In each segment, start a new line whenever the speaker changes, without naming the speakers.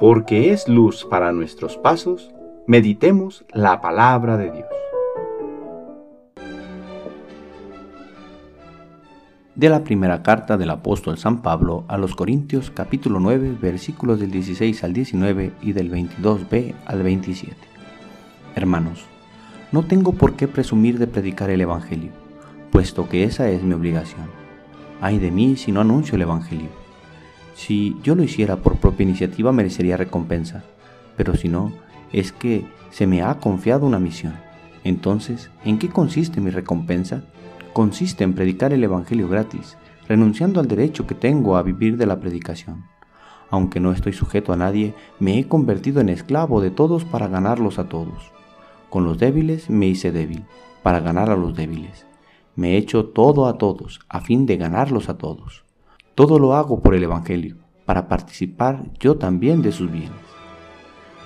porque es luz para nuestros pasos, meditemos la palabra de Dios.
De la primera carta del apóstol San Pablo a los Corintios capítulo 9 versículos del 16 al 19 y del 22b al 27. Hermanos, no tengo por qué presumir de predicar el Evangelio, puesto que esa es mi obligación. Ay de mí si no anuncio el Evangelio. Si yo lo hiciera por propia iniciativa merecería recompensa, pero si no, es que se me ha confiado una misión. Entonces, ¿en qué consiste mi recompensa? Consiste en predicar el Evangelio gratis, renunciando al derecho que tengo a vivir de la predicación. Aunque no estoy sujeto a nadie, me he convertido en esclavo de todos para ganarlos a todos. Con los débiles me hice débil, para ganar a los débiles. Me he hecho todo a todos, a fin de ganarlos a todos. Todo lo hago por el Evangelio, para participar yo también de sus bienes.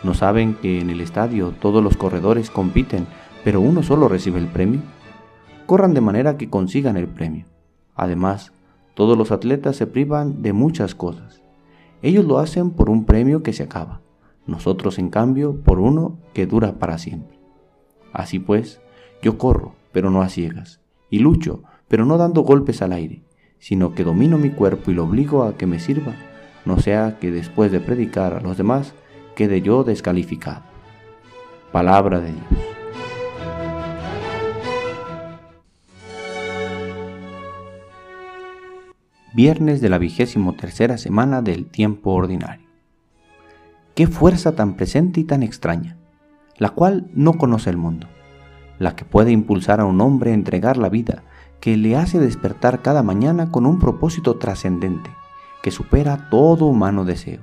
¿No saben que en el estadio todos los corredores compiten, pero uno solo recibe el premio? Corran de manera que consigan el premio. Además, todos los atletas se privan de muchas cosas. Ellos lo hacen por un premio que se acaba, nosotros en cambio por uno que dura para siempre. Así pues, yo corro, pero no a ciegas, y lucho, pero no dando golpes al aire sino que domino mi cuerpo y lo obligo a que me sirva, no sea que después de predicar a los demás quede yo descalificado. Palabra de Dios. Viernes de la vigésimo tercera semana del tiempo ordinario. Qué fuerza tan presente y tan extraña, la cual no conoce el mundo, la que puede impulsar a un hombre a entregar la vida que le hace despertar cada mañana con un propósito trascendente, que supera todo humano deseo.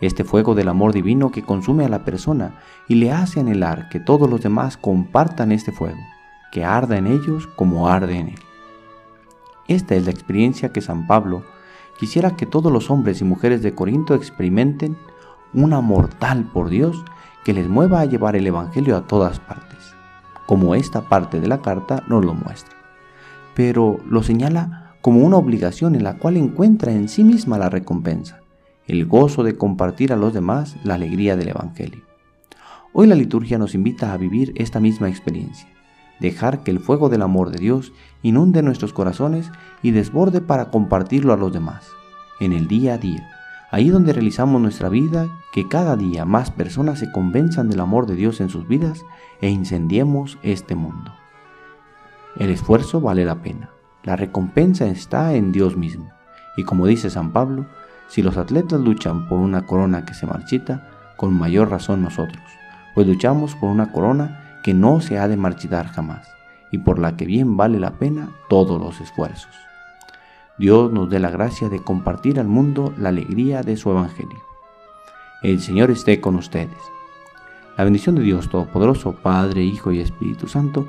Este fuego del amor divino que consume a la persona y le hace anhelar que todos los demás compartan este fuego, que arda en ellos como arde en él. Esta es la experiencia que San Pablo quisiera que todos los hombres y mujeres de Corinto experimenten un amor tal por Dios que les mueva a llevar el Evangelio a todas partes, como esta parte de la carta nos lo muestra pero lo señala como una obligación en la cual encuentra en sí misma la recompensa, el gozo de compartir a los demás la alegría del Evangelio. Hoy la liturgia nos invita a vivir esta misma experiencia, dejar que el fuego del amor de Dios inunde nuestros corazones y desborde para compartirlo a los demás, en el día a día, ahí donde realizamos nuestra vida, que cada día más personas se convenzan del amor de Dios en sus vidas e incendiemos este mundo. El esfuerzo vale la pena. La recompensa está en Dios mismo. Y como dice San Pablo, si los atletas luchan por una corona que se marchita, con mayor razón nosotros, pues luchamos por una corona que no se ha de marchitar jamás, y por la que bien vale la pena todos los esfuerzos. Dios nos dé la gracia de compartir al mundo la alegría de su Evangelio. El Señor esté con ustedes. La bendición de Dios Todopoderoso, Padre, Hijo y Espíritu Santo,